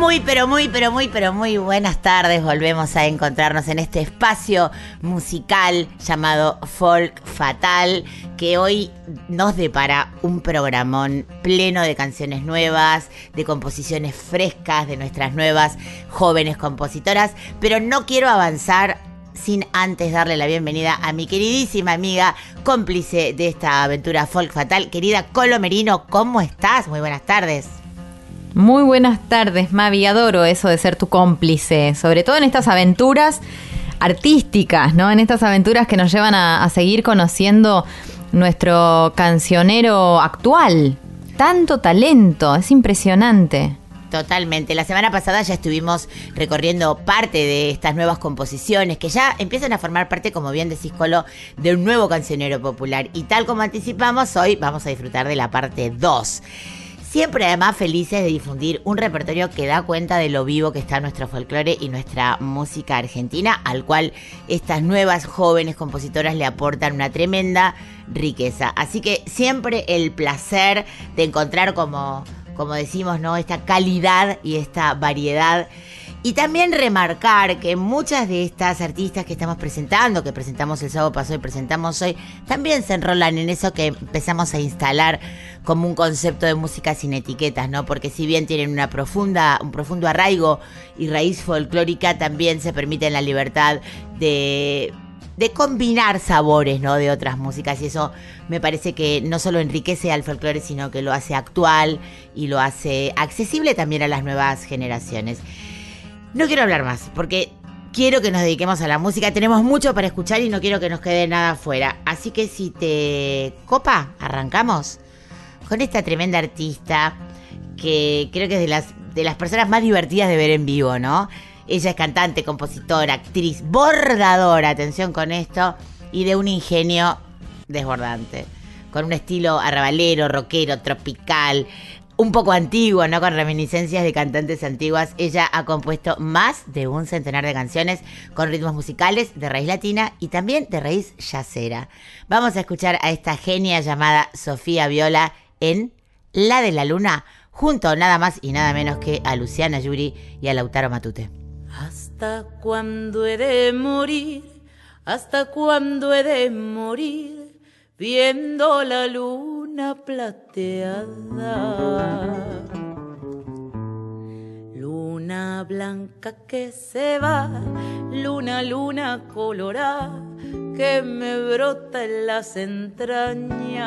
Muy, pero muy, pero muy, pero muy buenas tardes. Volvemos a encontrarnos en este espacio musical llamado Folk Fatal, que hoy nos depara un programón pleno de canciones nuevas, de composiciones frescas de nuestras nuevas jóvenes compositoras. Pero no quiero avanzar sin antes darle la bienvenida a mi queridísima amiga, cómplice de esta aventura Folk Fatal, querida Colo Merino. ¿Cómo estás? Muy buenas tardes. Muy buenas tardes, Mavi. Adoro eso de ser tu cómplice, sobre todo en estas aventuras artísticas, ¿no? En estas aventuras que nos llevan a, seguir conociendo nuestro cancionero actual. Tanto talento, es impresionante. Totalmente. La semana pasada ya estuvimos recorriendo parte de estas nuevas composiciones que ya empiezan a formar parte, como bien decís, Colo, de un nuevo cancionero popular. Y tal como anticipamos, hoy vamos a disfrutar de la parte 2. Siempre además felices de difundir un repertorio que da cuenta de lo vivo que está nuestro folclore y nuestra música argentina, al cual estas nuevas jóvenes compositoras le aportan una tremenda riqueza. Así que siempre el placer de encontrar como, como decimos, ¿no? Esta calidad y esta variedad. Y también remarcar que muchas de estas artistas que estamos presentando, que presentamos el sábado pasado y presentamos hoy, también se enrolan en eso que empezamos a instalar como un concepto de música sin etiquetas, ¿no? Porque si bien tienen una profunda, un profundo arraigo y raíz folclórica, también se permiten la libertad de de combinar sabores, ¿no? De otras músicas y eso me parece que no solo enriquece al folclore, sino que lo hace actual y lo hace accesible también a las nuevas generaciones. No quiero hablar más, porque quiero que nos dediquemos a la música. Tenemos mucho para escuchar y no quiero que nos quede nada afuera. Así que si te copa, arrancamos con esta tremenda artista que creo que es de las, de las personas más divertidas de ver en vivo, ¿no? Ella es cantante, compositora, actriz, bordadora, atención con esto, y de un ingenio desbordante. Con un estilo arrabalero, rockero, tropical, un poco antiguo, ¿no? Con reminiscencias de cantantes antiguas. Ella ha compuesto más de un centenar de canciones con ritmos musicales de raíz latina y también de raíz yacera. Vamos a escuchar a esta genia llamada Sofía Viola en La de la Luna, junto nada más y nada menos que a Luciana Yuri y a Lautaro Matute. ¿Hasta cuándo he de morir? ¿Hasta cuándo he de morir? Viendo la luna plateada. Luna blanca que se va, luna, luna colorada, que me brota en las entrañas.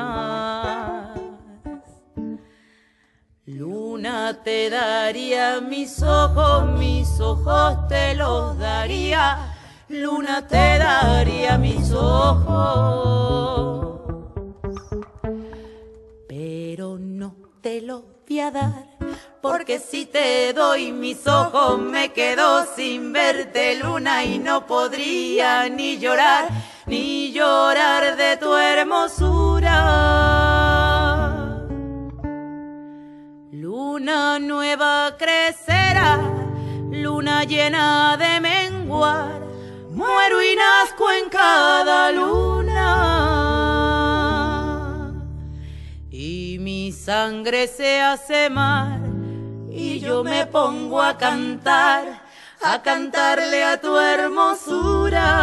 Luna te daría mis ojos, mis ojos te los daría. Luna te daría mis ojos. Te los voy a dar, porque si te doy mis ojos me quedo sin verte luna y no podría ni llorar, ni llorar de tu hermosura. Luna nueva crecerá, luna llena de menguar, muero y nazco en cada luna. Mi sangre se hace mar, y yo me pongo a cantar, a cantarle a tu hermosura.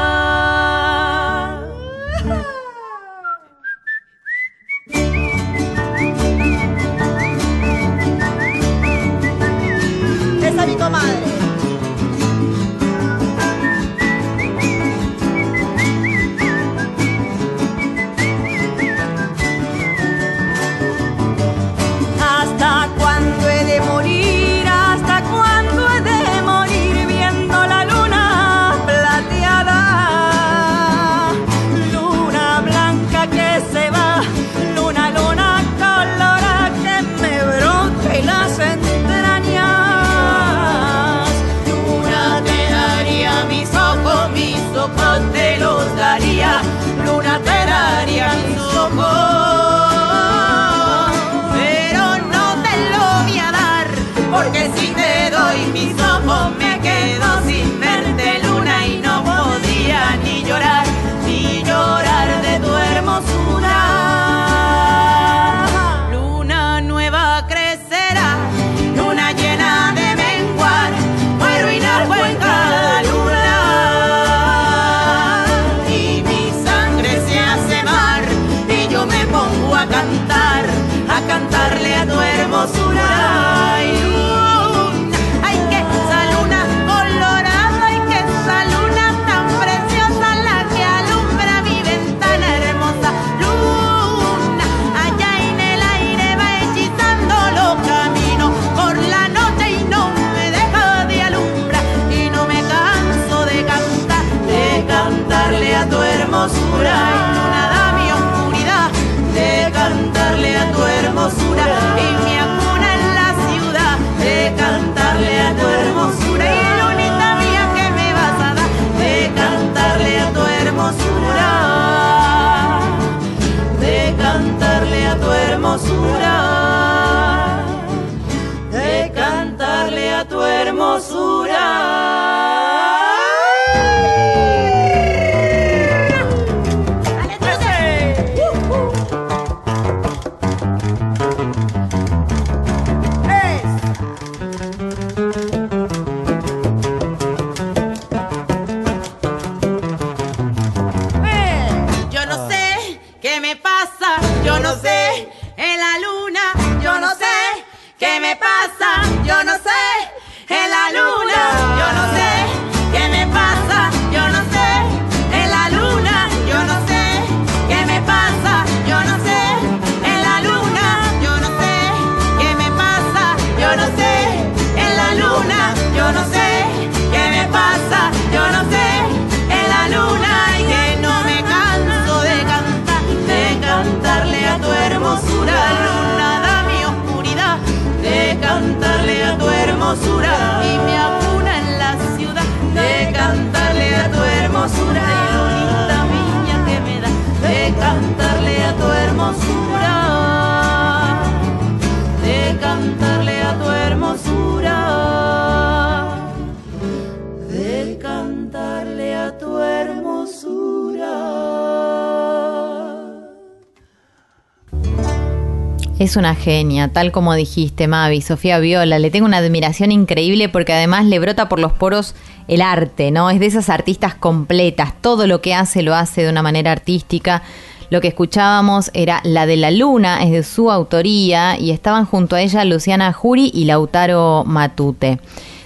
Es una genia, tal como dijiste, Mavi, Sofía Viola. Le tengo una admiración increíble porque además le brota por los poros el arte, ¿no? Es de esas artistas completas. Todo lo que hace lo hace de una manera artística. Lo que escuchábamos era La de la Luna, es de su autoría, y estaban junto a ella Luciana Jury y Lautaro Matute.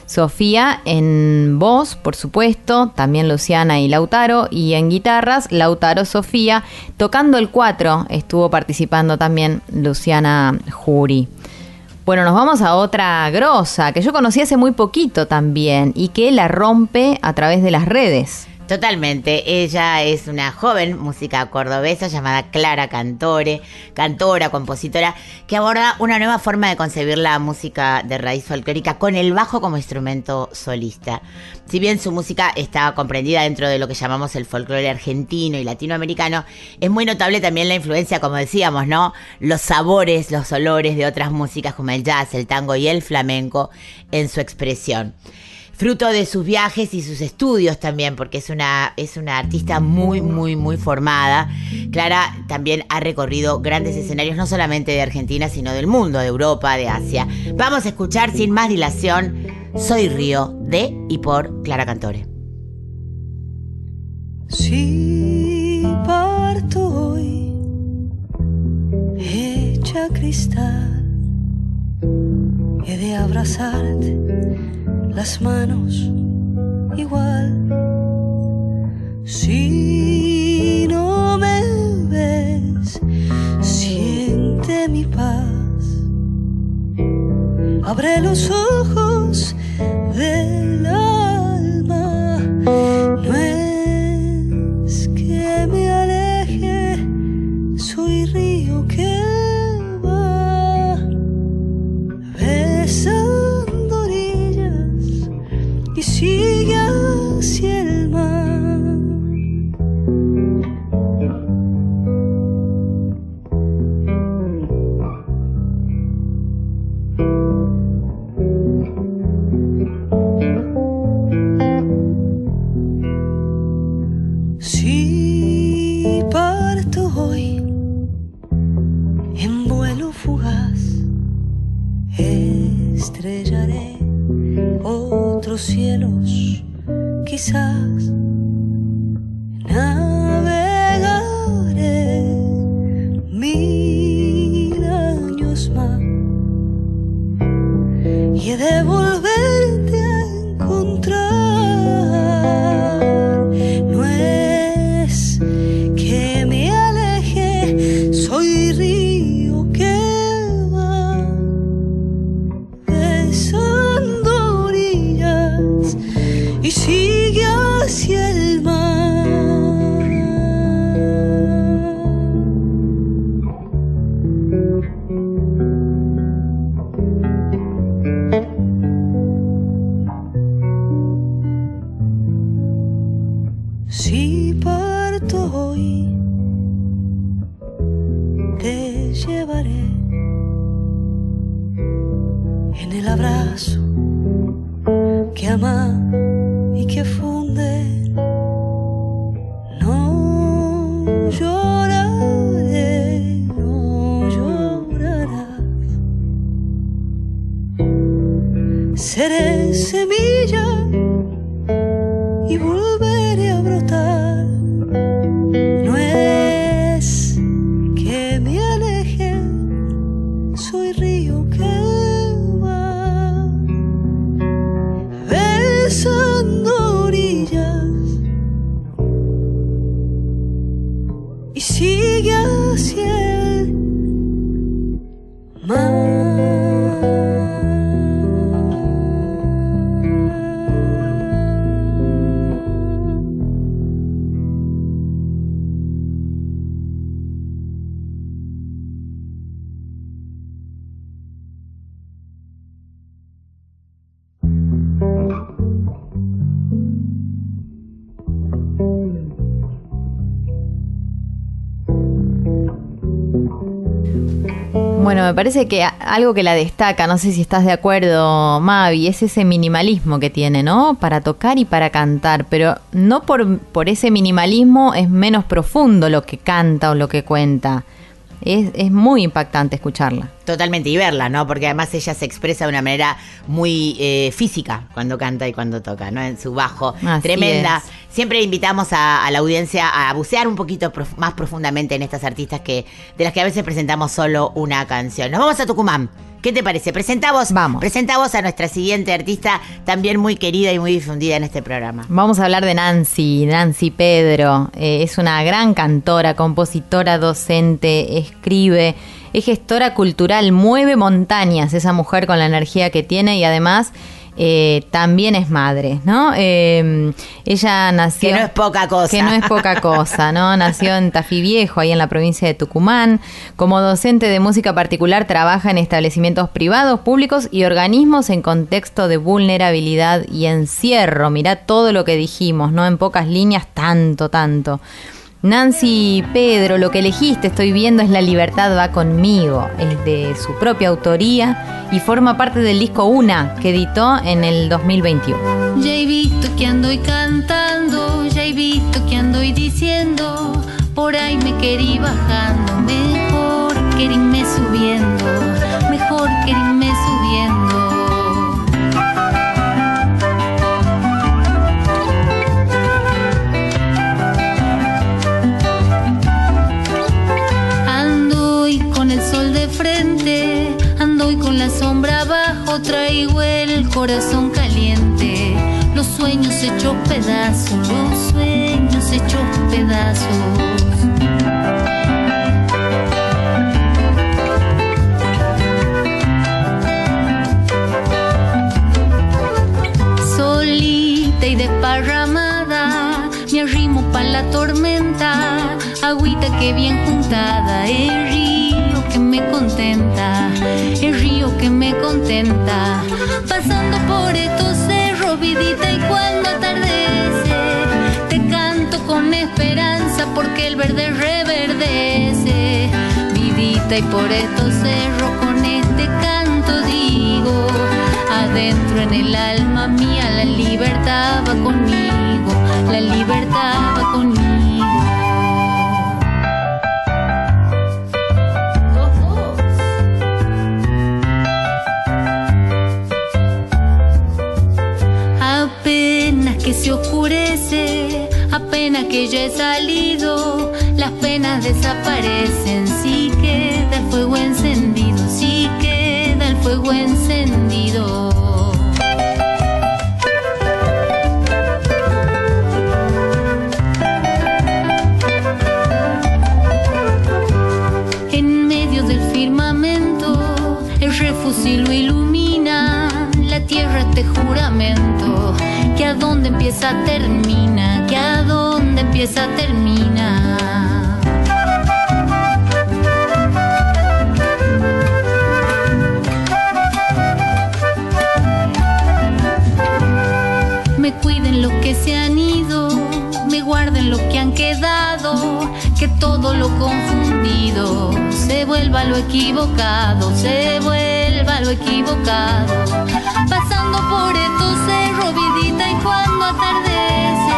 Sofía en voz, por supuesto, también Luciana y Lautaro, y en guitarras, Lautaro Sofía, tocando el 4, estuvo participando también Luciana Jury. Bueno, nos vamos a otra grosa que yo conocí hace muy poquito también y que la rompe a través de las redes. Totalmente. Ella es una joven música cordobesa llamada Clara Cantore, cantora, compositora, que aborda una nueva forma de concebir la música de raíz folclórica con el bajo como instrumento solista. Si bien su música está comprendida dentro de lo que llamamos el folclore argentino y latinoamericano, es muy notable también la influencia, como decíamos, ¿no? Los sabores, los olores de otras músicas como el jazz, el tango y el flamenco en su expresión fruto de sus viajes y sus estudios también, porque es una, es una artista muy, muy, muy formada. Clara también ha recorrido grandes escenarios, no solamente de Argentina, sino del mundo, de Europa, de Asia. Vamos a escuchar sin más dilación Soy Río de y por Clara Cantore. Si parto hoy, hecha cristal, he de abrazarte las manos igual. Si no me ves, siente mi paz. Abre los ojos del alma. Otros cielos, quizás navegaré mil años más. Y he de volverte Bueno, me parece que algo que la destaca, no sé si estás de acuerdo, Mavi, es ese minimalismo que tiene, ¿no? Para tocar y para cantar, pero no por, por ese minimalismo es menos profundo lo que canta o lo que cuenta. Es, es muy impactante escucharla. Totalmente, y verla, ¿no? Porque además ella se expresa de una manera muy eh, física cuando canta y cuando toca, ¿no? En su bajo. Así Tremenda. es. Siempre invitamos a, a la audiencia a bucear un poquito prof- más profundamente en estas artistas que de las que a veces presentamos solo una canción. Nos vamos a Tucumán. ¿Qué te parece? Presentamos, Vamos. presentamos a nuestra siguiente artista, también muy querida y muy difundida en este programa. Vamos a hablar de Nancy, Nancy Pedro. Eh, es una gran cantora, compositora, docente, escribe, es gestora cultural, mueve montañas esa mujer con la energía que tiene y además eh, también es madre, ¿no? Eh, ella nació... Que no es poca cosa. Que no es poca cosa, ¿no? Nació en Tafí Viejo, ahí en la provincia de Tucumán. Como docente de música particular, trabaja en establecimientos privados, públicos y organismos en contexto de vulnerabilidad y encierro. Mirá todo lo que dijimos, ¿no? En pocas líneas, tanto, tanto. Nancy Pedro, lo que elegiste, estoy viendo, es La Libertad va conmigo. Es de su propia autoría y forma parte del disco Una, que editó en el 2021. Ya he visto que ando y cantando, ya he visto que ando y diciendo, por ahí me querí bajando, mejor que irme subiendo, mejor que la sombra abajo, traigo el corazón caliente, los sueños hechos pedazos, los sueños hechos pedazos. Solita y desparramada, me arrimo pa' la tormenta, agüita que bien juntada, el río que me contenta, que me contenta, pasando por estos cerros, vidita, y cuando atardece, te canto con esperanza porque el verde reverdece, vidita, y por estos cerros con este canto digo, adentro en el alma mía la libertad va conmigo, la libertad va conmigo. Se oscurece, apenas que yo he salido, las penas desaparecen, sí queda el fuego encendido, sí queda el fuego encendido. En medio del firmamento, el refusil lo ilumina, la tierra este juramento, que a dónde empieza termina, que a dónde empieza termina. Me cuiden los que se han ido, me guarden los que han quedado, que todo lo confundido se vuelva lo equivocado, se vuelva lo equivocado. Pasando por estos cuando atardece,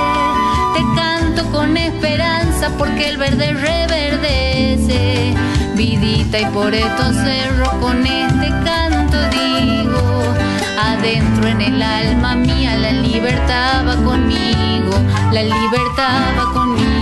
te canto con esperanza porque el verde reverdece. Vidita, y por estos cerros con este canto digo, adentro en el alma mía la libertad va conmigo, la libertad va conmigo.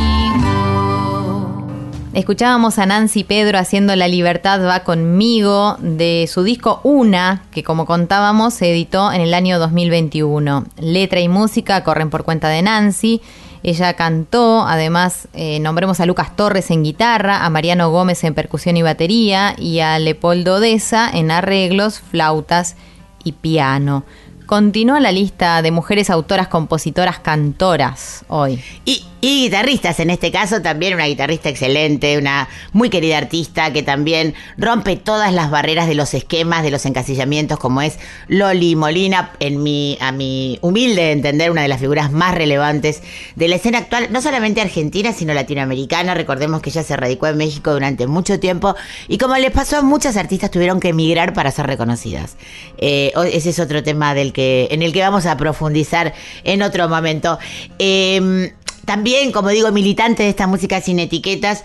Escuchábamos a Nancy Pedro haciendo La libertad va conmigo de su disco Una, que como contábamos se editó en el año 2021. Letra y música corren por cuenta de Nancy. Ella cantó, además eh, nombremos a Lucas Torres en guitarra, a Mariano Gómez en percusión y batería y a Leopoldo Deza en arreglos, flautas y piano. Continúa la lista de mujeres autoras, compositoras, cantoras hoy. Y, y guitarristas, en este caso también una guitarrista excelente, una muy querida artista que también rompe todas las barreras de los esquemas, de los encasillamientos, como es Loli Molina, en mi, a mi humilde entender, una de las figuras más relevantes de la escena actual, no solamente argentina, sino latinoamericana. Recordemos que ella se radicó en México durante mucho tiempo y como les pasó a muchas artistas, tuvieron que emigrar para ser reconocidas. Eh, ese es otro tema del que, en el que vamos a profundizar en otro momento. Eh, también, como digo, militante de esta música sin etiquetas,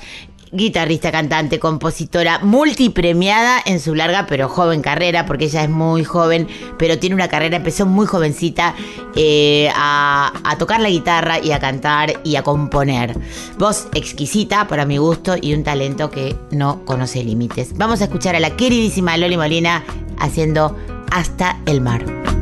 guitarrista, cantante, compositora, multipremiada en su larga pero joven carrera, porque ella es muy joven, pero tiene una carrera, empezó muy jovencita eh, a, a tocar la guitarra y a cantar y a componer. Voz exquisita para mi gusto y un talento que no conoce límites. Vamos a escuchar a la queridísima Loli Molina haciendo Hasta el mar.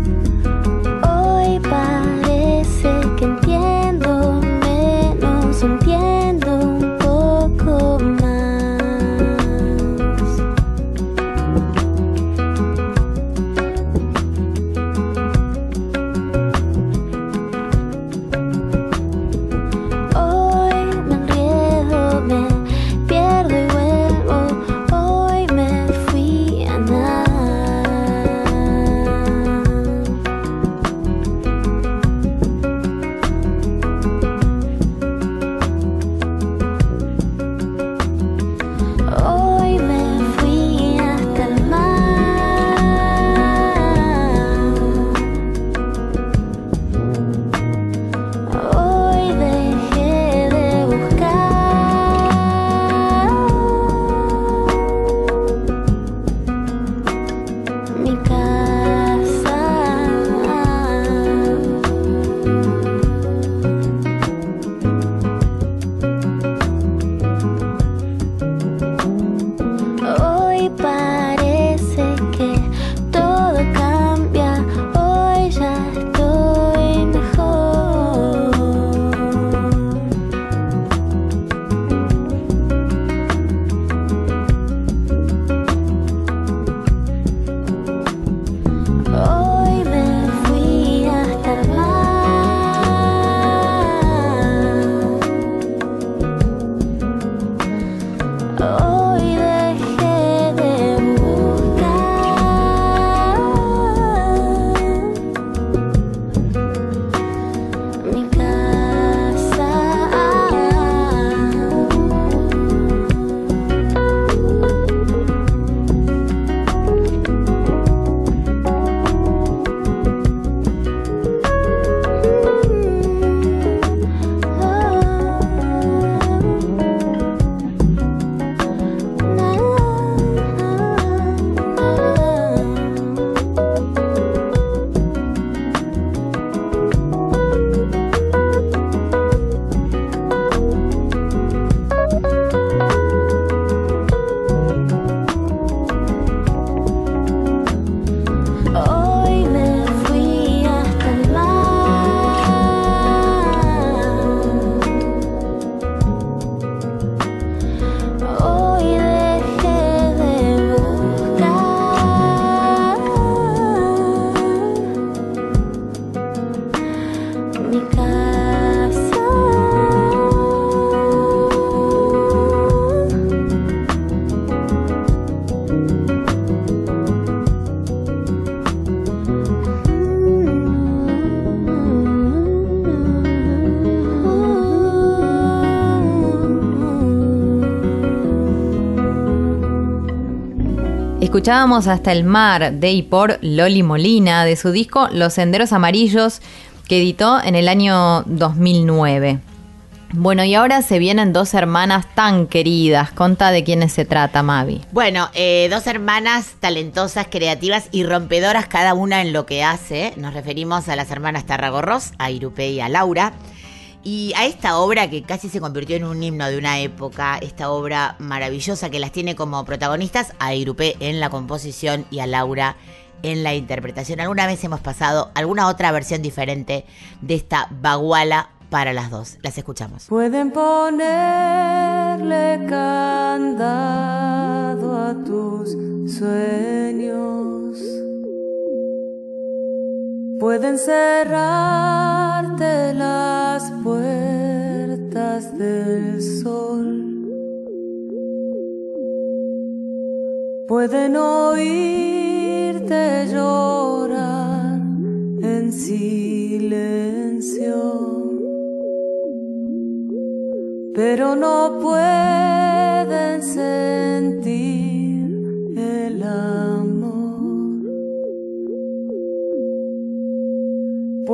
Escuchábamos Hasta el Mar de y por Loli Molina de su disco Los Senderos Amarillos que editó en el año 2009. Bueno, y ahora se vienen dos hermanas tan queridas. Conta de quiénes se trata, Mavi. Bueno, eh, dos hermanas talentosas, creativas y rompedoras, cada una en lo que hace. Nos referimos a las hermanas Tarragorros, a Irupe y a Laura. Y a esta obra que casi se convirtió en un himno de una época, esta obra maravillosa que las tiene como protagonistas, a Irupe en la composición y a Laura en la interpretación. Alguna vez hemos pasado alguna otra versión diferente de esta baguala para las dos. Las escuchamos. Pueden ponerle candado a tus sueños. Pueden cerrarte las puertas del sol. Pueden oírte llorar en silencio pero no pueden sentir el amor.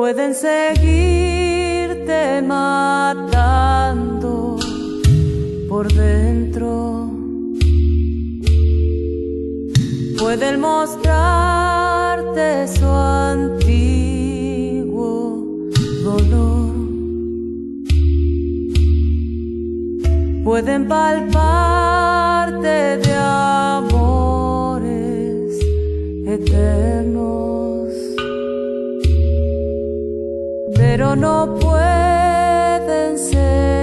Pueden seguirte matando por dentro. Pueden mostrarte su antiguo dolor. pueden palparte de amores eternos, pero no pueden sentir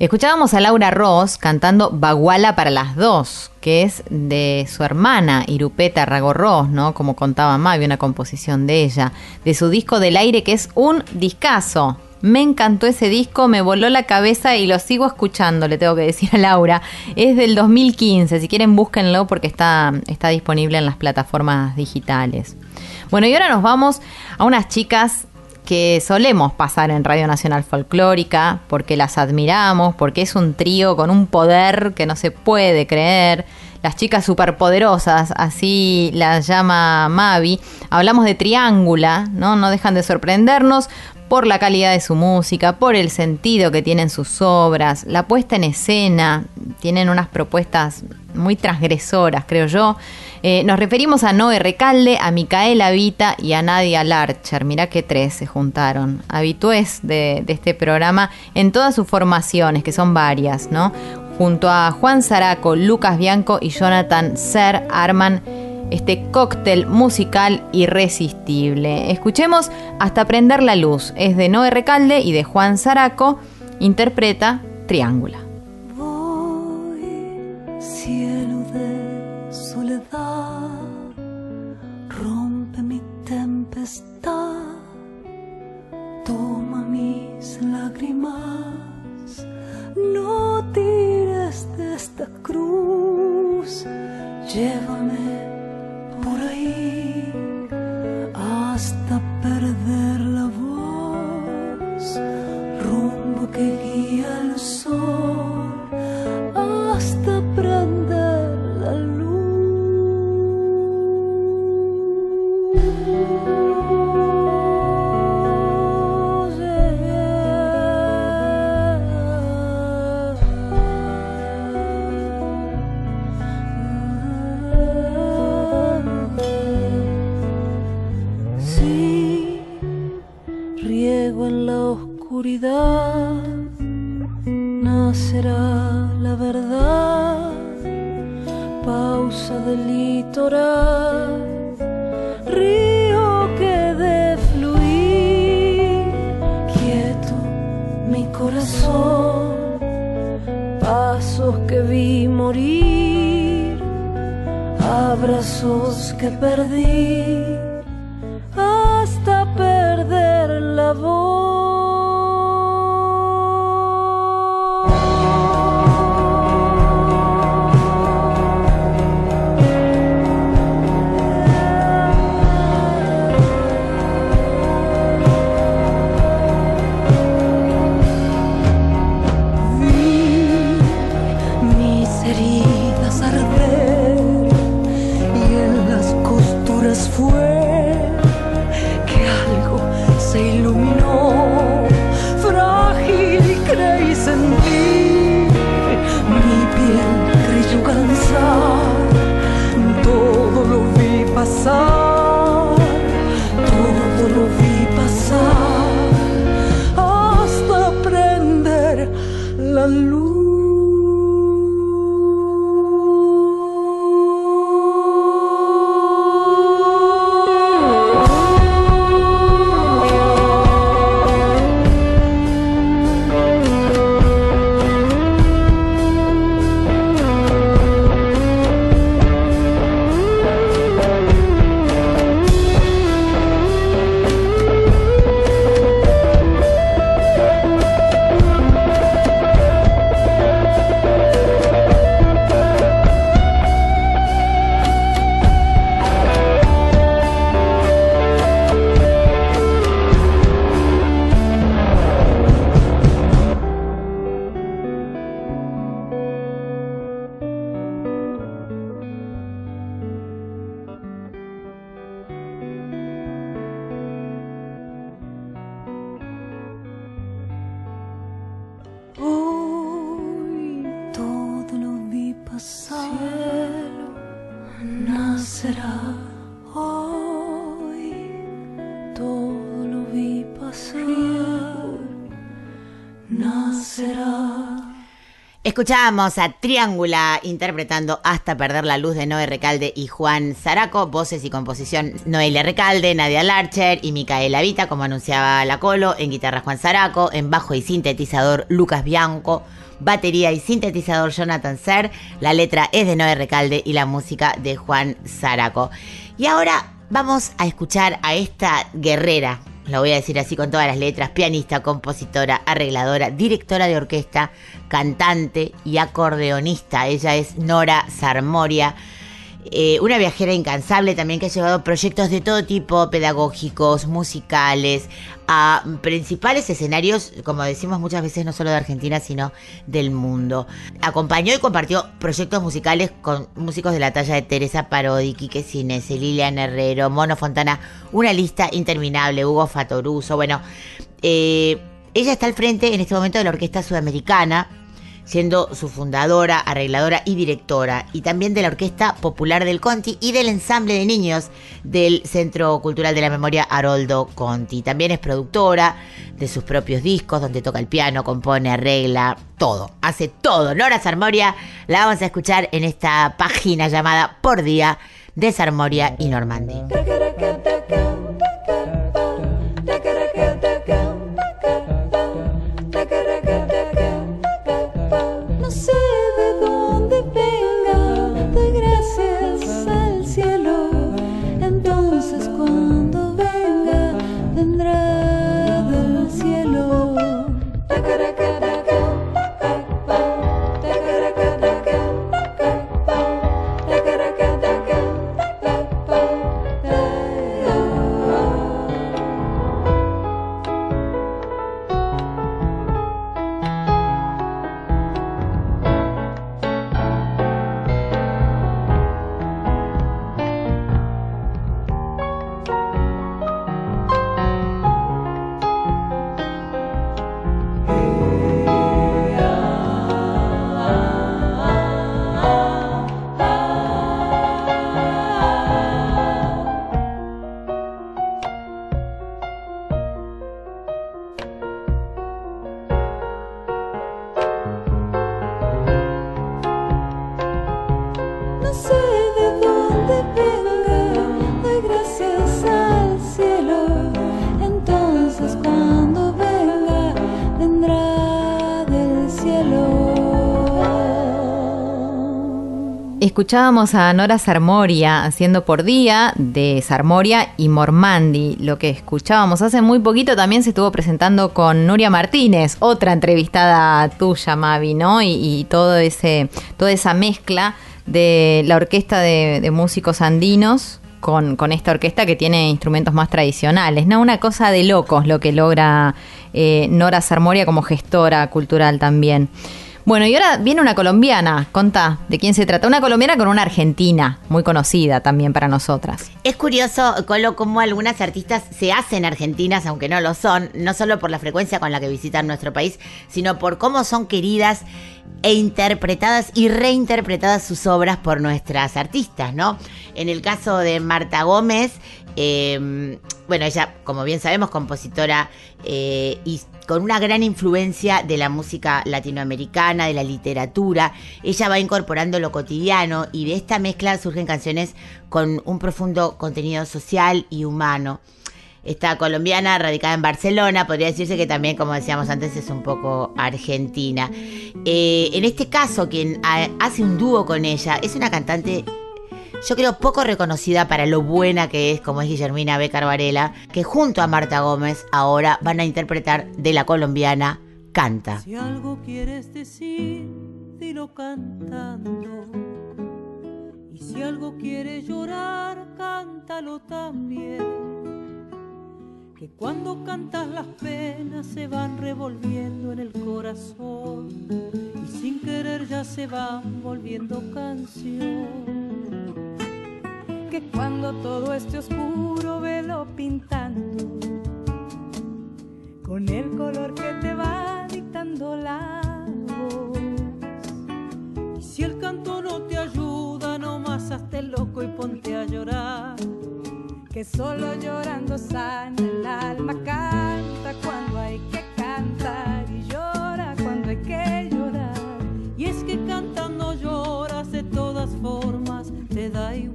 Escuchábamos a Laura Ross cantando Baguala para las dos, que es de su hermana Irupeta Rago Ross, ¿no? Como contaba Mavi, una composición de ella, de su disco del aire, que es un discazo. Me encantó ese disco, me voló la cabeza y lo sigo escuchando, le tengo que decir a Laura. Es del 2015, si quieren búsquenlo porque está, está disponible en las plataformas digitales. Bueno, y ahora nos vamos a unas chicas que solemos pasar en Radio Nacional Folclórica porque las admiramos, porque es un trío con un poder que no se puede creer. Las chicas superpoderosas, así las llama Mavi. Hablamos de Triángula, ¿no? No dejan de sorprendernos por la calidad de su música, por el sentido que tienen sus obras, la puesta en escena, tienen unas propuestas muy transgresoras, creo yo. Eh, nos referimos a Noé Recalde, a Micaela Vita y a Nadia Larcher. Mirá que tres se juntaron, habitués de, este programa en todas sus formaciones, que son varias, ¿no? Junto a Juan Zaraco, Lucas Bianco y Jonathan Ser arman este cóctel musical irresistible. Escuchemos Hasta prender la luz. Es de Noé Recalde y de Juan Zaraco. Interpreta Triángula. Voy, tempestad, toma mis lágrimas, no tires de esta cruz, llévame por ahí hasta perder la voz, rumbo que nacerá la verdad, pausa del litoral, río que de fluir, quieto mi corazón, pasos que vi morir, abrazos que perdí. Hasta perder la Vi Hoy todo lo vi pasar. Nacerá Escuchábamos a Triángula interpretando Hasta perder la luz de Noé Recalde y Juan Zaraco, voces y composición Noelia Recalde, Nadia Larcher y Micaela Vita, como anunciaba la Colo, en guitarra Juan Zaraco, en bajo y sintetizador Lucas Bianco, batería y sintetizador Jonathan Ser, la letra es de Noé Recalde y la música de Juan Zaraco. Y ahora vamos a escuchar a esta guerrera, lo voy a decir así con todas las letras, pianista, compositora, arregladora, directora de orquesta, cantante y acordeonista. Ella es Nora Sarmoria. Eh, una viajera incansable también que ha llevado proyectos de todo tipo, pedagógicos, musicales, a principales escenarios, como decimos muchas veces, no solo de Argentina, sino del mundo. Acompañó y compartió proyectos musicales con músicos de la talla de Teresa Parodi, Quique Cinese, Lilian Herrero, Mono Fontana, una lista interminable, Hugo Fatoruso, bueno. eh, ella está al frente en este momento de la Orquesta Sudamericana, siendo su fundadora, arregladora y directora, y también de la Orquesta Popular del Conti y del ensamble de niños del Centro Cultural de la Memoria Haroldo Conti. También es productora de sus propios discos, donde toca el piano, compone, arregla, todo, hace todo. Nora Sarmoria la vamos a escuchar en esta página llamada Por Día de Sarmoria y Normandi. Escuchábamos a Nora Sarmoria haciendo por día de Sarmoria y Mormandi. Lo que escuchábamos hace muy poquito también se estuvo presentando con Nuria Martínez, otra entrevistada tuya, Mavi, ¿no? Y, y todo ese, toda esa mezcla de la orquesta de, de músicos andinos con, con esta orquesta que tiene instrumentos más tradicionales, ¿no? Una cosa de locos lo que logra eh, Nora Sarmoria como gestora cultural también. Bueno, y ahora viene una colombiana, contá, ¿de quién se trata? Una colombiana con una argentina, muy conocida también para nosotras. Es curioso, Colo, cómo algunas artistas se hacen argentinas, aunque no lo son, no solo por la frecuencia con la que visitan nuestro país, sino por cómo son queridas e interpretadas y reinterpretadas sus obras por nuestras artistas, ¿no? En el caso de Marta Gómez, eh, bueno, ella, como bien sabemos, compositora eh, y con una gran influencia de la música latinoamericana, de la literatura. Ella va incorporando lo cotidiano y de esta mezcla surgen canciones con un profundo contenido social y humano. Esta colombiana radicada en Barcelona, podría decirse que también, como decíamos antes, es un poco argentina. Eh, en este caso, quien ha- hace un dúo con ella es una cantante yo creo poco reconocida para lo buena que es, como es Guillermina Becar Varela, que junto a Marta Gómez ahora van a interpretar de la colombiana Canta. Si algo quieres decir, dilo cantando. Y si algo quieres llorar, cántalo también. Que cuando cantas las penas se van revolviendo en el corazón y sin querer ya se van volviendo canción. Que cuando todo esté oscuro, velo pintando con el color que te va dictando la voz. Y si el canto no te ayuda, nomás hazte loco y ponte a llorar. Que solo llorando sana el alma, canta cuando hay que cantar y llora cuando hay que llorar. Y es que cantando lloras de todas formas, te da igual.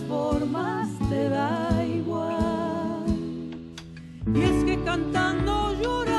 formas te da igual. Y es que cantando llora.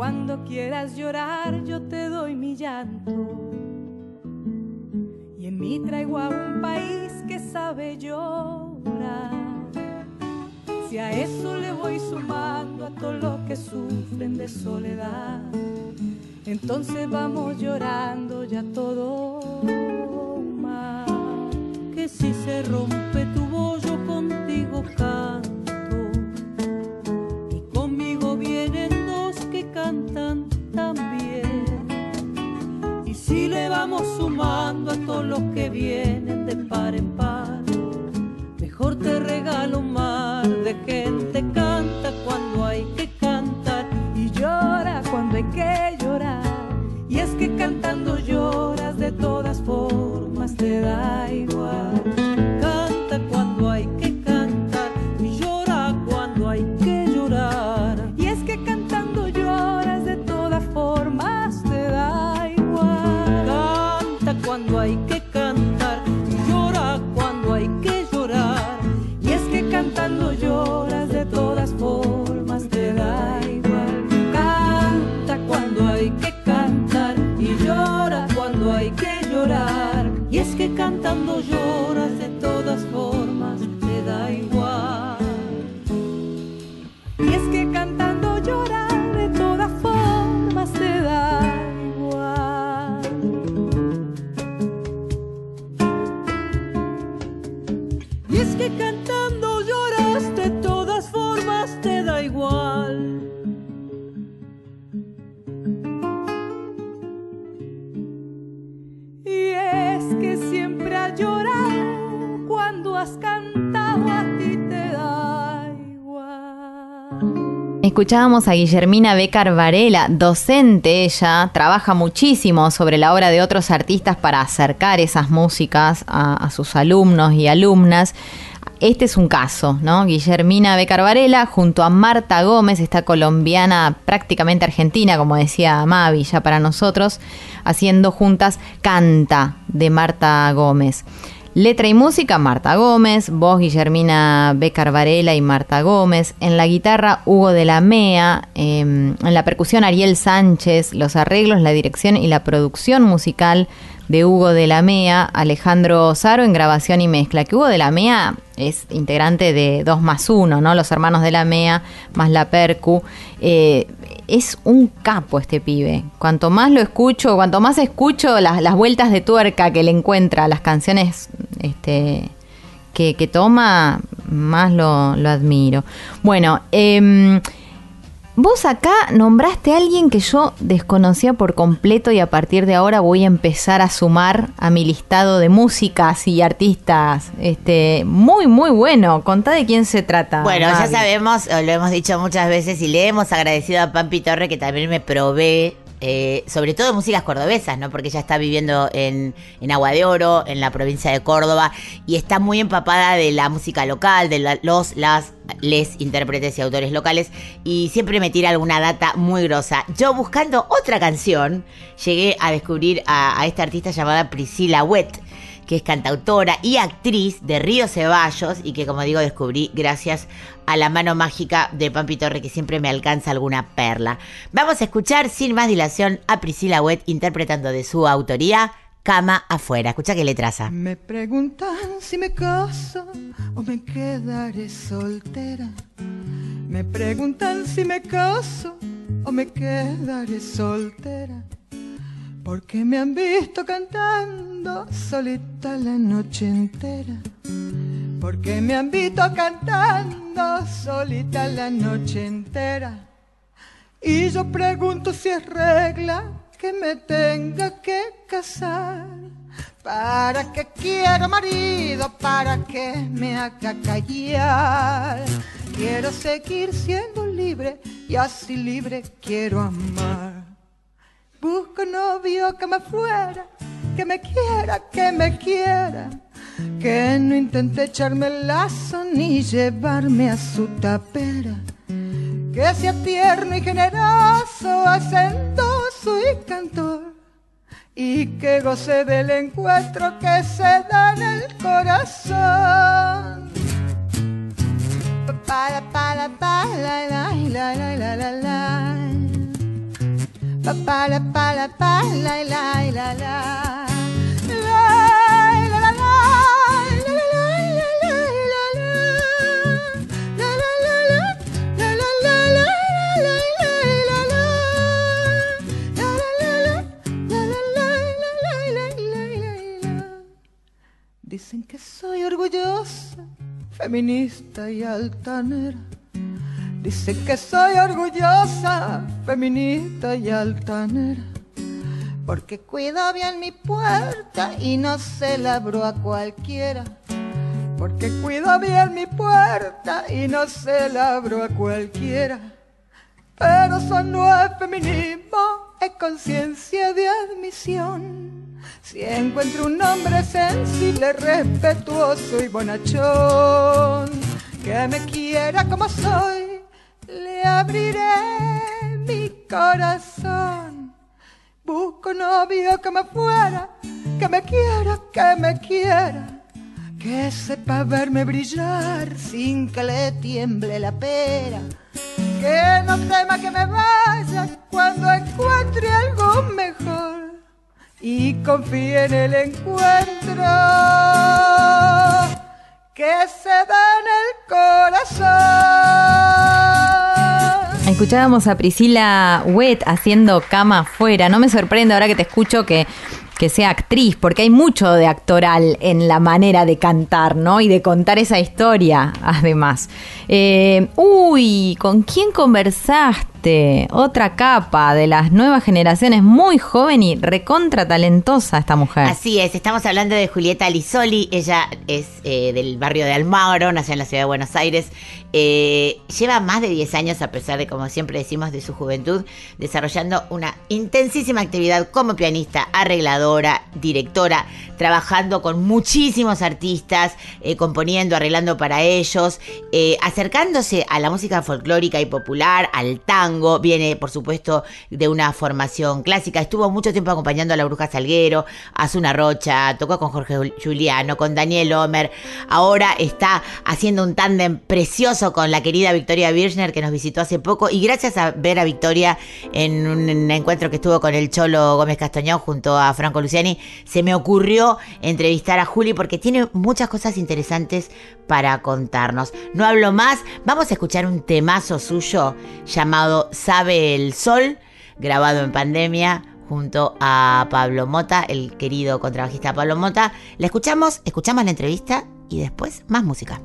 Cuando quieras llorar yo te doy mi llanto. Y en mí traigo a un país que sabe llorar. Si a eso le voy sumando a todos los que sufren de soledad, entonces vamos llorando ya todo más. Que si se rompe tu bollo contigo todos los que vienen de par en par, mejor te regalo un mar de gente Escuchábamos a Guillermina Becar Varela, docente ella, trabaja muchísimo sobre la obra de otros artistas para acercar esas músicas a, sus alumnos y alumnas. Este es un caso, ¿no? Guillermina Becar Varela junto a Marta Gómez, esta colombiana prácticamente argentina, como decía Mavi ya para nosotros, haciendo juntas Canta de Marta Gómez. Letra y música, Marta Gómez, voz Guillermina Becar Varela y Marta Gómez, en la guitarra Hugo de la Mea, eh, en la percusión Ariel Sánchez, los arreglos, la dirección y la producción musical de Hugo de la Mea, Alejandro Saro en grabación y mezcla, que Hugo de la Mea es integrante de 2 más 1, ¿no? Los hermanos de la Mea más la Percu. Eh, es un capo este pibe. Cuanto más lo escucho, cuanto más escucho las, las vueltas de tuerca que le encuentra las canciones este, que, que toma, más lo, lo admiro. Bueno, eh, Vos acá nombraste a alguien que yo desconocía por completo y a partir de ahora voy a empezar a sumar a mi listado de músicas y artistas. Este, muy, muy bueno. Contá de quién se trata. Bueno, ya sabemos, lo hemos dicho muchas veces y le hemos agradecido a Pampi Torre que también me provee, eh, sobre todo músicas cordobesas, ¿no? Porque ella está viviendo en, en Agua de Oro, en la provincia de Córdoba, y está muy empapada de la música local, de los, las, les intérpretes y autores locales, y siempre me tira alguna data muy grosa. Yo buscando otra canción, llegué a descubrir a, a esta artista llamada Priscila Wet que es cantautora y actriz de Río Ceballos y que como digo descubrí gracias a la mano mágica de Pampi Torre que siempre me alcanza alguna perla. Vamos a escuchar sin más dilación a Priscila Wet interpretando de su autoría Cama afuera. Escucha qué letraza. Me preguntan si me caso o me quedaré soltera. Me preguntan si me caso o me quedaré soltera. Porque me han visto cantando solita la noche entera. Porque me han visto cantando solita la noche entera. Y yo pregunto si es regla que me tenga que casar. ¿Para qué quiero marido? ¿Para que me haga callar? Quiero seguir siendo libre y así libre quiero amar. Busco novio que me fuera, que me quiera, que me quiera. Que no intente echarme el lazo ni llevarme a su tapera. Que sea tierno y generoso, hacendoso y cantor. Y que goce del encuentro que se da en el corazón. La, la, la, la. Pa, pa, la, pa, la, pa, la, la, la, la. La, la, la, la. Dicen que soy orgullosa, feminista y altanera. Dicen que soy orgullosa, feminista y altanera. Porque cuido bien mi puerta y no se la abro a cualquiera. Porque cuido bien mi puerta y no se la abro a cualquiera. Pero eso no es feminismo, es conciencia de admisión. Si encuentro un hombre sensible, respetuoso y bonachón, que me quiera como soy, le abriré mi corazón. Busco novio que me fuera, que me quiera, que me quiera, que sepa verme brillar sin que le tiemble la pera. Que no tema que me vaya cuando encuentre algo mejor y confíe en el encuentro que se da en el corazón. Escuchábamos a Priscila Wet haciendo cama afuera. No me sorprende ahora que te escucho que, que sea actriz, porque hay mucho de actoral en la manera de cantar, ¿no? Y de contar esa historia, además. Eh, uy, ¿con quién conversaste? Otra capa de las nuevas generaciones, muy joven y recontra talentosa esta mujer. Así es, estamos hablando de Julieta Lisoli, ella es eh, del barrio de Almagro, nació en la ciudad de Buenos Aires, eh, lleva más de 10 años, a pesar de, como siempre decimos, de su juventud, desarrollando una intensísima actividad como pianista, arregladora, directora, trabajando con muchísimos artistas, eh, componiendo, arreglando para ellos, eh, acercándose a la música folclórica y popular, al tango, viene por supuesto de una formación clásica, estuvo mucho tiempo acompañando a la Bruja Salguero, a Zuna Rocha, tocó con Jorge Juliano, con Daniel Homer, ahora está haciendo un tándem precioso con la querida Victoria Birchner que nos visitó hace poco y gracias a ver a Victoria en un encuentro que estuvo con el Cholo Gómez Castañón junto a Franco Luciani, se me ocurrió entrevistar a Juli porque tiene muchas cosas interesantes para contarnos. No hablo más, vamos a escuchar un temazo suyo llamado Sabe el Sol, grabado en pandemia junto a Pablo Mota, el querido contrabajista Pablo Mota. La escuchamos, escuchamos la entrevista y después más música.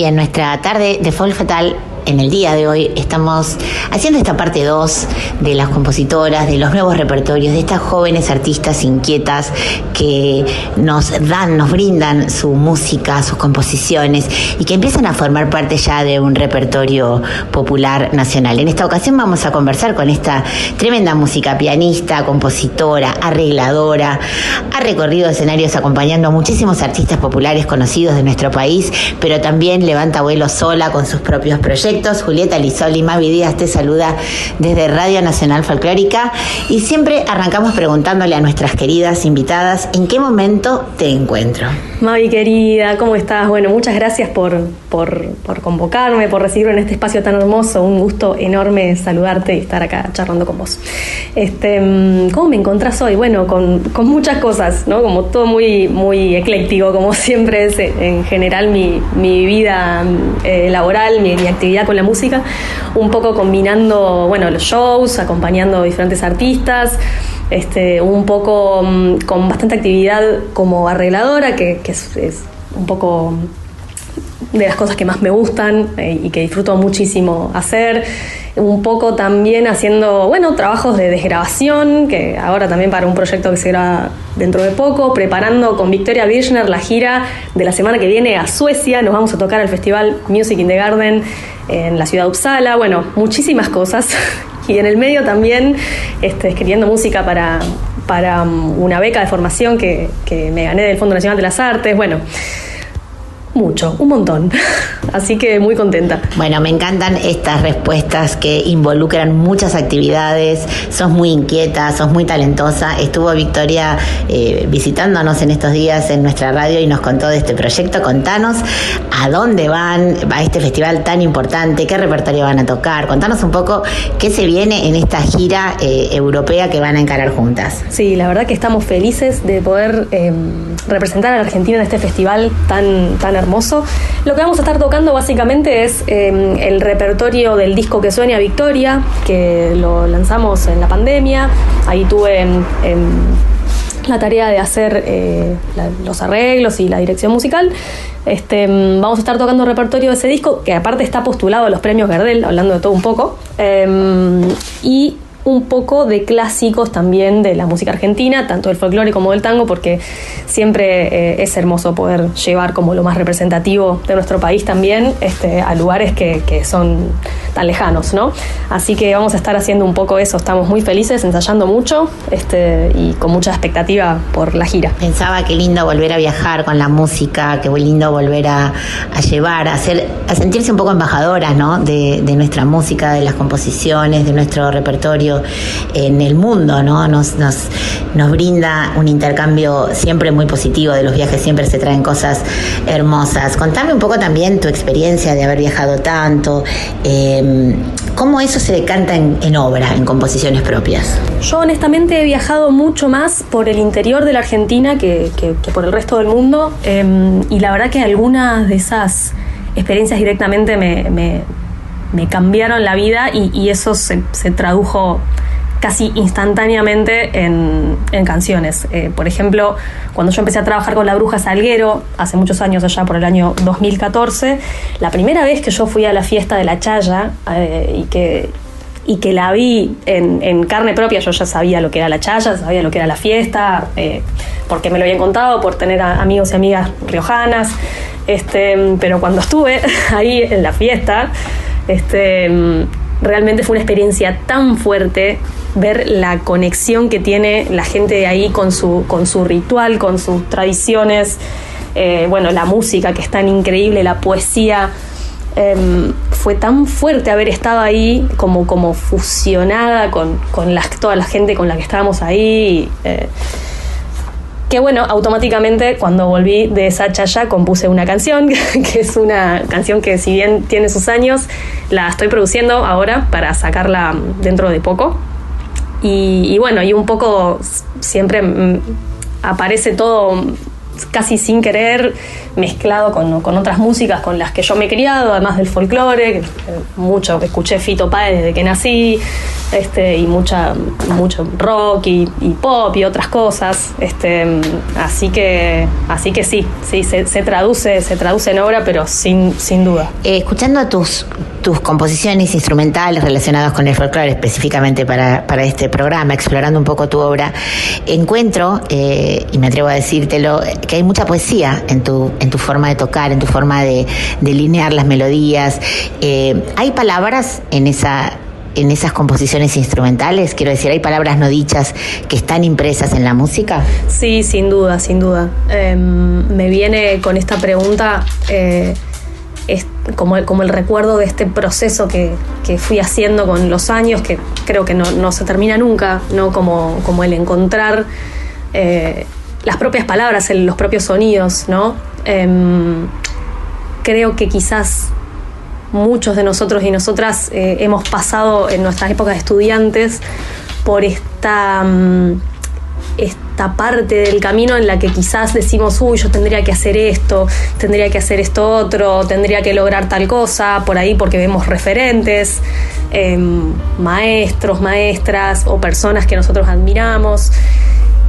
Y en nuestra tarde de Folk Fatal en el día de hoy estamos haciendo esta parte 2 de las compositoras, de los nuevos repertorios, de estas jóvenes artistas inquietas que nos dan, nos brindan su música, sus composiciones y que empiezan a formar parte ya de un repertorio popular nacional. En esta ocasión vamos a conversar con esta tremenda música, pianista, compositora, arregladora, ha recorrido escenarios acompañando a muchísimos artistas populares conocidos de nuestro país, pero también levanta vuelo sola con sus propios proyectos Julieta Lizoli, Mavi Díaz te saluda desde Radio Nacional Folclórica y siempre arrancamos preguntándole a nuestras queridas invitadas en qué momento te encuentro. Mavi querida, ¿cómo estás? Bueno, muchas gracias por, por, convocarme, por recibirme en este espacio tan hermoso. Un gusto enorme saludarte y estar acá charlando con vos. Este, mm, ¿Cómo me encontrás hoy? Bueno, con, con muchas cosas, ¿no? Como todo muy, muy ecléctico, como siempre es en general mi, mi vida eh, laboral, mi, mi actividad con la música, un poco combinando, bueno, los shows, acompañando diferentes artistas, este, un poco mm, con bastante actividad como arregladora, que, es, un poco de las cosas que más me gustan eh, y que disfruto muchísimo hacer. Un poco también haciendo, bueno, trabajos de desgrabación, que ahora también para un proyecto que será dentro de poco, preparando con Victoria Birchner la gira de la semana que viene a Suecia. Nos vamos a tocar al festival Music in the Garden en la ciudad de Uppsala. Bueno, muchísimas cosas. Y en el medio también este, escribiendo música para, para una beca de formación que, que me gané del Fondo Nacional de las Artes. Bueno, mucho, un montón. Así que muy contenta. Bueno, me encantan estas respuestas que involucran muchas actividades, sos muy inquieta, sos muy talentosa. Estuvo Victoria eh, visitándonos en estos días en nuestra radio y nos contó de este proyecto. Contanos a dónde van a este festival tan importante, qué repertorio van a tocar. Contanos un poco qué se viene en esta gira eh, europea que van a encarar juntas. Sí, la verdad que estamos felices de poder eh, representar a la Argentina en este festival tan, tan hermoso. Lo que vamos a estar tocando básicamente es eh, el repertorio del disco que sueña Victoria, que lo lanzamos en la pandemia. Ahí tuve en, en la tarea de hacer eh, los arreglos y la dirección musical. Este, vamos a estar tocando repertorio de ese disco, que aparte está postulado a los premios Gardel, hablando de todo un poco. Y un poco de clásicos también de la música argentina, tanto del folclore como del tango, porque siempre eh, es hermoso poder llevar como lo más representativo de nuestro país también este, a lugares que, que, son tan lejanos, ¿no? Así que vamos a estar haciendo un poco eso, estamos muy felices, ensayando mucho este, y con mucha expectativa por la gira. Pensaba qué lindo volver a viajar con la música, qué lindo volver a, llevar, a, hacer, a sentirse un poco embajadoras, ¿no? De, de nuestra música, de las composiciones, de nuestro repertorio en el mundo, ¿no? Nos, nos, nos brinda un intercambio siempre muy positivo de los viajes, siempre se traen cosas hermosas. Contame un poco también tu experiencia de haber viajado tanto, eh, cómo eso se decanta en, en obra, en composiciones propias. Yo honestamente he viajado mucho más por el interior de la Argentina que, que, por el resto del mundo eh, y la verdad que algunas de esas experiencias directamente me, me, me cambiaron la vida y, eso se, tradujo casi instantáneamente en, canciones. Eh, por ejemplo, cuando yo empecé a trabajar con la Bruja Salguero, hace muchos años allá, por el año 2014, la primera vez que yo fui a la fiesta de la Chaya eh, y que y que la vi en, carne propia, yo ya sabía lo que era la chaya, sabía lo que era la fiesta, eh, porque me lo habían contado, por tener amigos y amigas riojanas, este, pero cuando estuve ahí en la fiesta, este, realmente fue una experiencia tan fuerte ver la conexión que tiene la gente de ahí con su, con su ritual, con sus tradiciones, eh, bueno, la música que es tan increíble, la poesía. Eh, fue tan fuerte haber estado ahí como, como fusionada con, con toda la gente con la que estábamos ahí. Eh, que bueno, automáticamente cuando volví de esa chaya compuse una canción, que es una canción que si bien tiene sus años, la estoy produciendo ahora para sacarla dentro de poco. Y, bueno, y un poco siempre aparece todo casi sin querer, mezclado con, con otras músicas con las que yo me he criado, además del folclore, que, eh, mucho escuché Fito Páez desde que nací, este, y mucha, mucho rock y, y pop y otras cosas. Este, así que, así que sí, sí, se, se traduce, se traduce en obra, pero sin, sin duda. Eh, escuchando tus, tus composiciones instrumentales relacionadas con el folclore, específicamente para, para este programa, explorando un poco tu obra, encuentro, eh, y me atrevo a decírtelo, que hay mucha poesía en tu, en tu forma de tocar, en tu forma de delinear las melodías. Eh, ¿Hay palabras en esa en esas composiciones instrumentales? Quiero decir, ¿hay palabras no dichas que están impresas en la música? Sí, sin duda, sin duda. Eh, me viene con esta pregunta eh, es como, el, como el recuerdo de este proceso que, que, fui haciendo con los años, que creo que no, no se termina nunca, ¿no? Como, como el encontrar eh, las propias palabras, los propios sonidos, ¿no? Em, creo que quizás muchos de nosotros y nosotras eh, hemos pasado en nuestras épocas de estudiantes por esta, um, esta parte del camino en la que quizás decimos, uy, yo tendría que hacer esto, tendría que hacer esto otro, tendría que lograr tal cosa, por ahí porque vemos referentes, eh, maestros, maestras o personas que nosotros admiramos.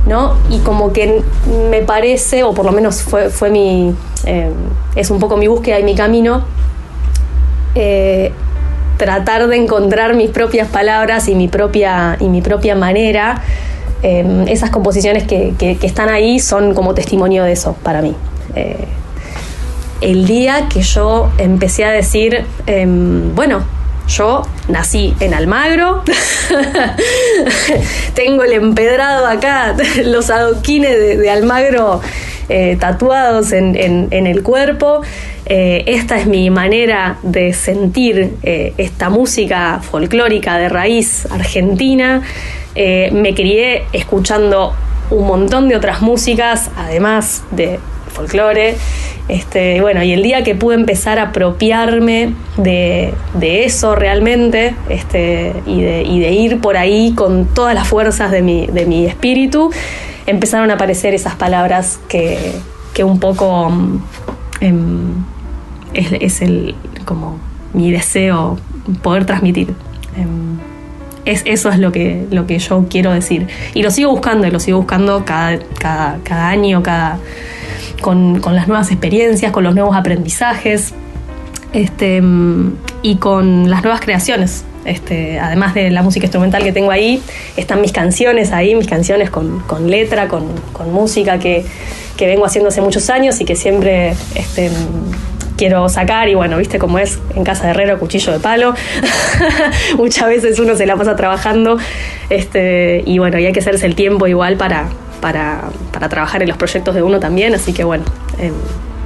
¿No? Y como que me parece, o por lo menos fue, fue mi, eh, es un poco mi búsqueda y mi camino, eh, tratar de encontrar mis propias palabras y mi propia, y mi propia manera. Eh, esas composiciones que, que, están ahí son como testimonio de eso para mí. Eh, el día que yo empecé a decir, eh, bueno, yo nací en Almagro, tengo el empedrado acá, los adoquines de, Almagro eh, tatuados en, el cuerpo. Eh, esta es mi manera de sentir eh, esta música folclórica de raíz argentina. me crié escuchando un montón de otras músicas, además de folclore. Este, bueno, y el día que pude empezar a apropiarme de, eso realmente este, y, de, ir por ahí con todas las fuerzas de mi, espíritu, empezaron a aparecer esas palabras que, un poco um, es, es, el, como mi deseo poder transmitir. Um, es, eso es lo que, lo que yo quiero decir. Y lo sigo buscando, y lo sigo buscando cada año, cada, con, las nuevas experiencias, con los nuevos aprendizajes este, y con las nuevas creaciones. Este, además de la música instrumental que tengo ahí, están mis canciones ahí, mis canciones con, con letra, con, con música que, que, vengo haciendo hace muchos años y que siempre este, quiero sacar y bueno, viste cómo es en casa de herrero, cuchillo de palo. Muchas veces uno se la pasa trabajando este, y bueno, y hay que hacerse el tiempo igual para, para, para trabajar en los proyectos de uno también, así que bueno. Eh,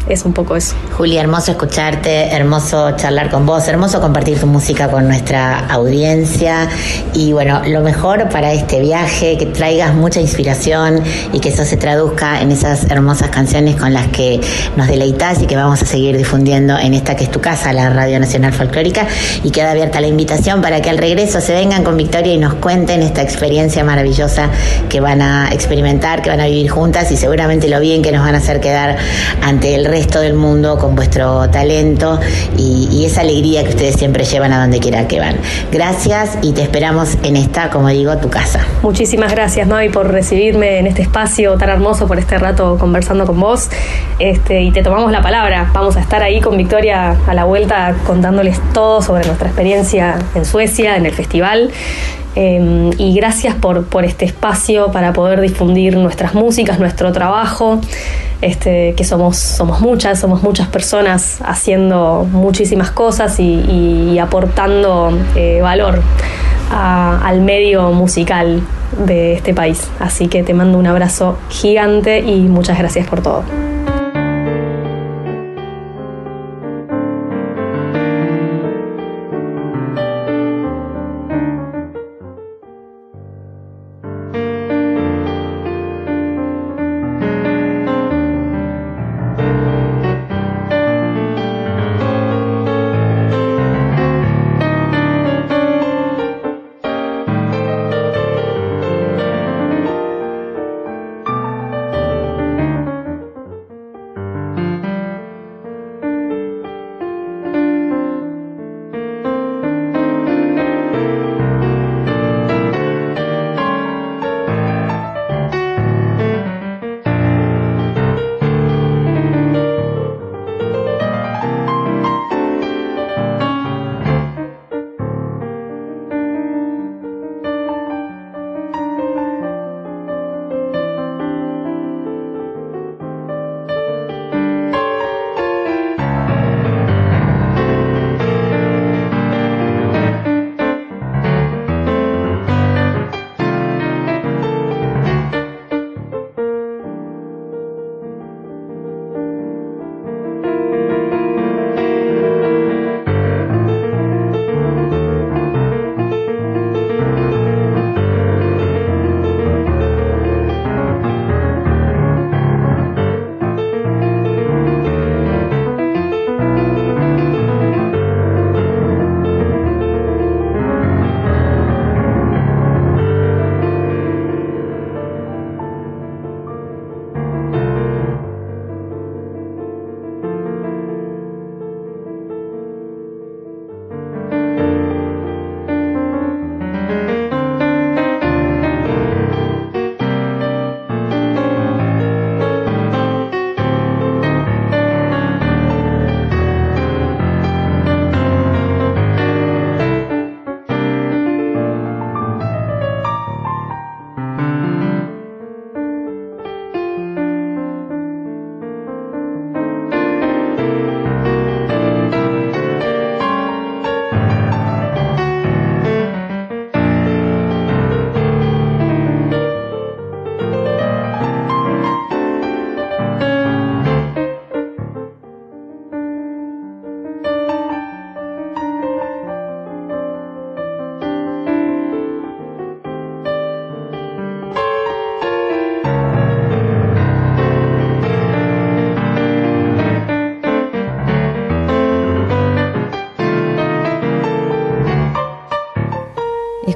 es un poco eso. Julia, hermoso escucharte, hermoso charlar con vos, hermoso compartir tu música con nuestra audiencia y bueno, lo mejor para este viaje, que traigas mucha inspiración y que eso se traduzca en esas hermosas canciones con las que nos deleitas y que vamos a seguir difundiendo en esta que es tu casa, la Radio Nacional Folclórica y queda abierta la invitación para que al regreso se vengan con Victoria y nos cuenten esta experiencia maravillosa que van a experimentar, que van a vivir juntas y seguramente lo bien que nos van a hacer quedar ante el resto del mundo con vuestro talento y, esa alegría que ustedes siempre llevan a donde quiera que van. Gracias y te esperamos en esta, como digo, tu casa. Muchísimas gracias, Mavi, por recibirme en este espacio tan hermoso, por este rato conversando con vos. Este, y te tomamos la palabra. Vamos a estar ahí con Victoria a la vuelta contándoles todo sobre nuestra experiencia en Suecia, en el festival. Eh, y gracias por, por, este espacio para poder difundir nuestras músicas, nuestro trabajo, este, que somos, somos muchas, somos muchas personas haciendo muchísimas cosas y, aportando eh, valor al medio musical de este país. Así que te mando un abrazo gigante y muchas gracias por todo.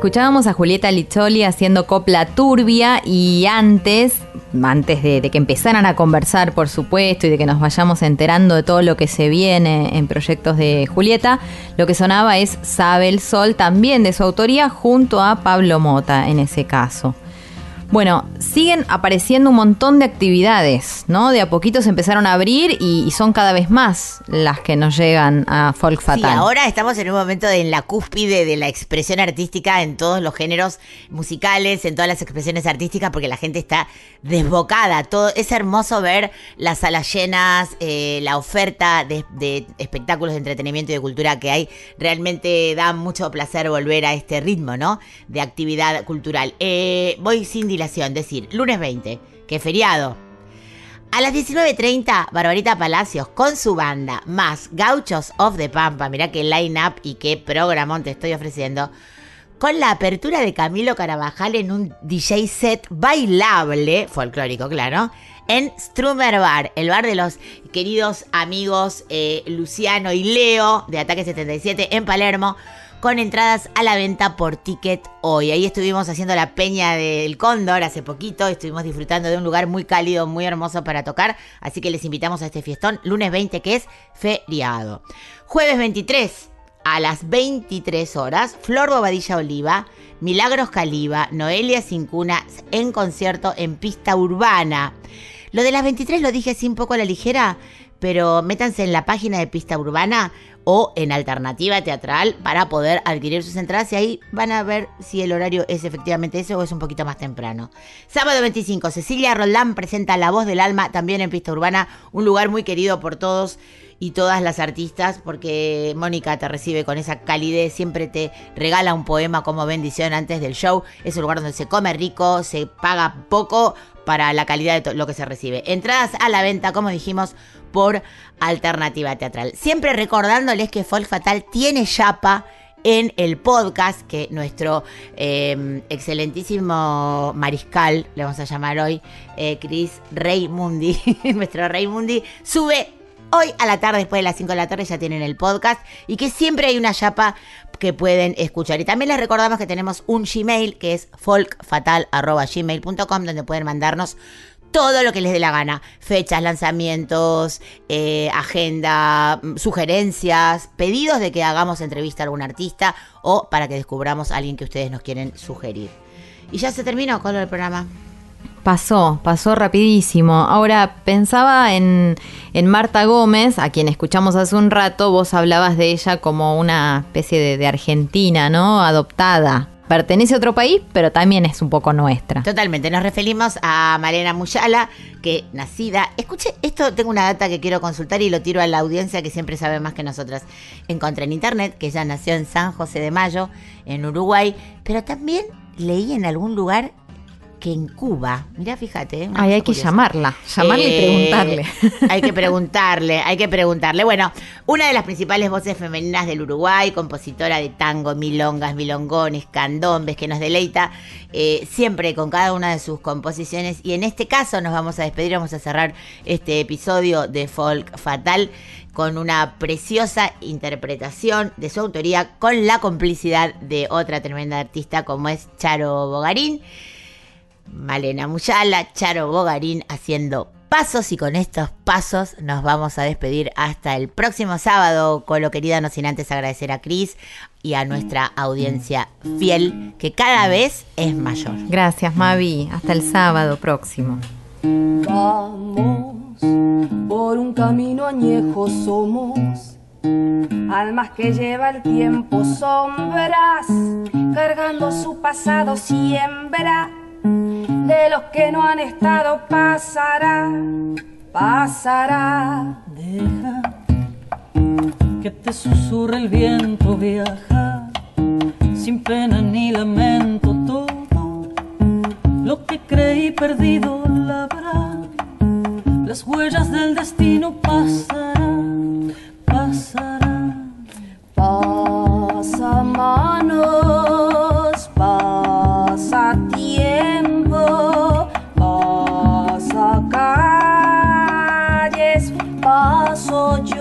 Escuchábamos a Julieta Lizzoli haciendo copla turbia y antes, antes de, de que empezaran a conversar, por supuesto, y de que nos vayamos enterando de todo lo que se viene en proyectos de Julieta, lo que sonaba es Sabe el Sol, también de su autoría, junto a Pablo Mota en ese caso. Bueno, siguen apareciendo un montón de actividades, ¿no? De a poquito se empezaron a abrir y, y son cada vez más las que nos llegan a Folk Fatal. Sí, ahora estamos en un momento de, en la cúspide de la expresión artística en todos los géneros musicales, en todas las expresiones artísticas, porque la gente está desbocada. Todo, es hermoso ver las salas llenas, eh, la oferta de, de espectáculos de entretenimiento y de cultura que hay. Realmente da mucho placer volver a este ritmo, ¿no? De actividad cultural. Eh, voy sin dilación, decir, lunes 20, que feriado. A las 19.30, Barbarita Palacios con su banda, más Gauchos of the Pampa, mirá qué line-up y qué programón te estoy ofreciendo, con la apertura de Camilo Carabajal en un DJ set bailable, folclórico, claro, en Strummer Bar, el bar de los queridos amigos eh, Luciano y Leo de Ataque 77 en Palermo, con entradas a la venta por ticket hoy. Ahí estuvimos haciendo la peña del Cóndor hace poquito, estuvimos disfrutando de un lugar muy cálido, muy hermoso para tocar, así que les invitamos a este fiestón, lunes 20 que es feriado. Jueves 23 a las 23 horas, Flor Bobadilla Oliva, Milagros Caliba, Noelia Cincuna en concierto en pista urbana. Lo de las 23 lo dije así un poco a la ligera, pero métanse en la página de pista urbana o en alternativa teatral para poder adquirir sus entradas y ahí van a ver si el horario es efectivamente ese o es un poquito más temprano. Sábado 25, Cecilia Roldán presenta La Voz del Alma también en pista urbana, un lugar muy querido por todos y todas las artistas porque Mónica te recibe con esa calidez, siempre te regala un poema como bendición antes del show, es un lugar donde se come rico, se paga poco para la calidad de lo que se recibe. Entradas a la venta, como dijimos, por alternativa teatral. Siempre recordándoles que Folk Fatal tiene chapa en el podcast que nuestro eh, excelentísimo mariscal, le vamos a llamar hoy, eh, Chris Reymundi, nuestro Reymundi, sube hoy a la tarde, después de las 5 de la tarde, ya tienen el podcast y que siempre hay una chapa que pueden escuchar. Y también les recordamos que tenemos un Gmail que es folkfatal.gmail.com donde pueden mandarnos todo lo que les dé la gana. Fechas, lanzamientos, eh, agenda, sugerencias, pedidos de que hagamos entrevista a algún artista o para que descubramos a alguien que ustedes nos quieren sugerir. Y ya se terminó con del programa. Pasó, pasó rapidísimo. Ahora pensaba en, en Marta Gómez, a quien escuchamos hace un rato, vos hablabas de ella como una especie de, argentina, ¿no? Adoptada. Pertenece a otro país, pero también es un poco nuestra. Totalmente, nos referimos a Malena Muyala, que nacida, escuche, esto tengo una data que quiero consultar y lo tiro a la audiencia que siempre sabe más que nosotras. Encontré en internet que ella nació en San José de Mayo, en Uruguay, pero también leí en algún lugar que en Cuba, mira, fíjate. una Ay, hay que curiosa. llamarla, llamarla y Eh, preguntarle. Hay que preguntarle, hay que preguntarle. Bueno, una de las principales voces femeninas del Uruguay, compositora de tango, milongas, milongones, candombes, que nos deleita eh, siempre con cada una de sus composiciones. Y en este caso nos vamos a despedir, vamos a cerrar este episodio de Folk Fatal con una preciosa interpretación de su autoría con la complicidad de otra tremenda artista como es Charo Bogarín. Malena Muyala, Charo Bogarín haciendo pasos y con estos pasos nos vamos a despedir hasta el próximo sábado, Colo querida, no sin antes agradecer a Cris y a nuestra audiencia fiel que cada vez es mayor. Gracias, Mavi. Hasta el sábado próximo. Vamos por un camino añejo somos. Almas que lleva el tiempo sombras, cargando su pasado siembra. De los que no han estado pasará, pasará. Deja que te susurre el viento, viaja sin pena ni lamento todo. Lo que creí perdido la habrá, las huellas del destino pasarán, pasarán. Pasa manos, pasa tiempo, pasa calles, paso yo,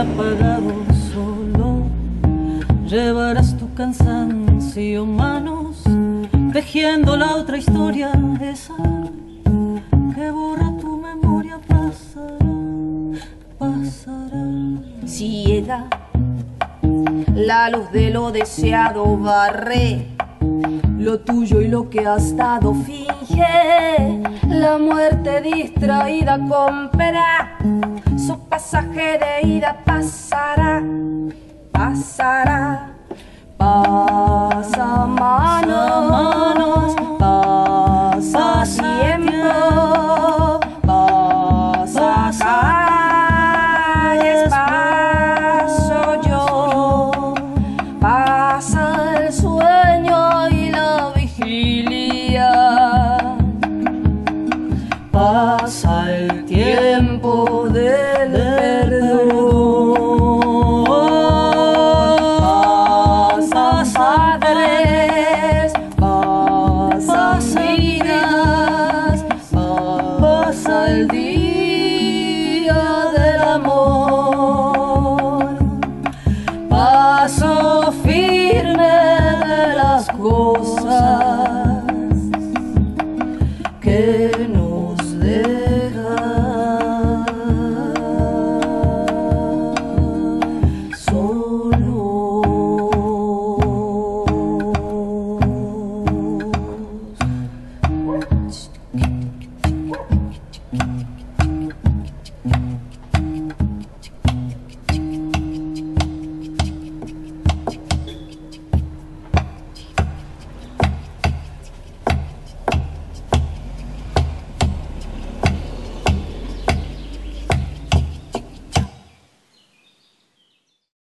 apagado solo. Llevarás tu cansancio manos tejiendo la otra historia esa que borra tu memoria pasará pasará. Si la luz de lo deseado barré lo tuyo y lo que has estado finge la muerte distraída compra pasaje de ida pasará, pasará, pasa manos.